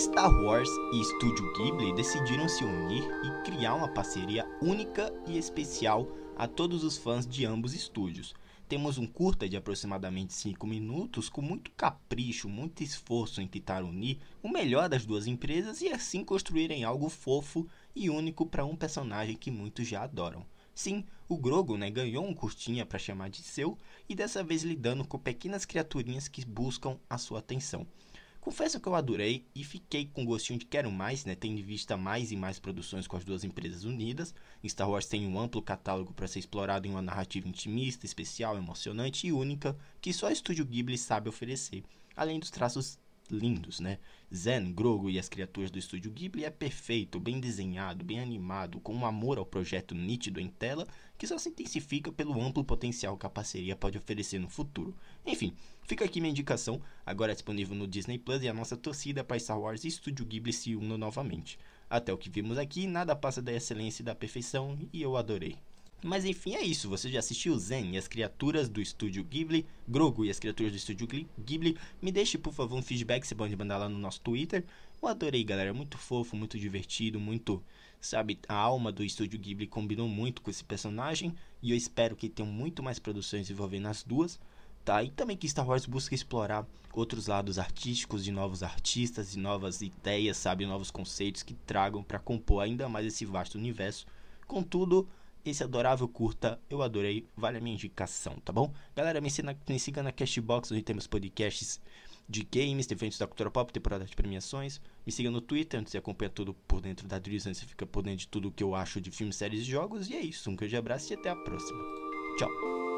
Star Wars e Estúdio Ghibli decidiram se unir e criar uma parceria única e especial a todos os fãs de ambos estúdios. Temos um curta de aproximadamente 5 minutos com muito capricho, muito esforço em tentar unir o melhor das duas empresas e assim construírem algo fofo e único para um personagem que muitos já adoram. Sim, o Grogu né, ganhou um curtinha para chamar de seu e dessa vez lidando com pequenas criaturinhas que buscam a sua atenção. Confesso que eu adorei e fiquei com gostinho de quero mais, né? Tendo em vista mais e mais produções com as duas empresas unidas. Star Wars tem um amplo catálogo para ser explorado em uma narrativa intimista, especial, emocionante e única que só o estúdio Ghibli sabe oferecer, além dos traços lindos, né? Zen, Grogu e as criaturas do estúdio Ghibli é perfeito, bem desenhado, bem animado, com um amor ao projeto nítido em tela, que só se intensifica pelo amplo potencial que a parceria pode oferecer no futuro. Enfim, fica aqui minha indicação, agora disponível no Disney Plus e a nossa torcida para Star Wars e Estúdio Ghibli se unam novamente. Até o que vimos aqui, nada passa da excelência e da perfeição, e eu adorei. Mas enfim, é isso. Você já assistiu Zen e as criaturas do estúdio Ghibli, Grogu e as criaturas do estúdio Ghibli? Me deixe, por favor, um feedback, você pode mandar lá no nosso Twitter. Eu adorei, galera. Muito fofo, muito divertido, muito. Sabe, a alma do estúdio Ghibli combinou muito com esse personagem. E eu espero que tenham muito mais produções envolvendo as duas. Tá? E também que Star Wars busca explorar outros lados artísticos de novos artistas e novas ideias, sabe, novos conceitos que tragam para compor ainda mais esse vasto universo. Contudo, esse adorável curta, eu adorei, vale a minha indicação, tá bom? Galera, me, ensina, me siga na Cashbox, onde temos podcasts de games, eventos da cultura pop, temporada de premiações. Me siga no Twitter, onde você acompanha tudo por dentro da Drizzle, você fica por dentro de tudo que eu acho de filmes, séries e jogos. E é isso, um grande abraço e até a próxima. Tchau!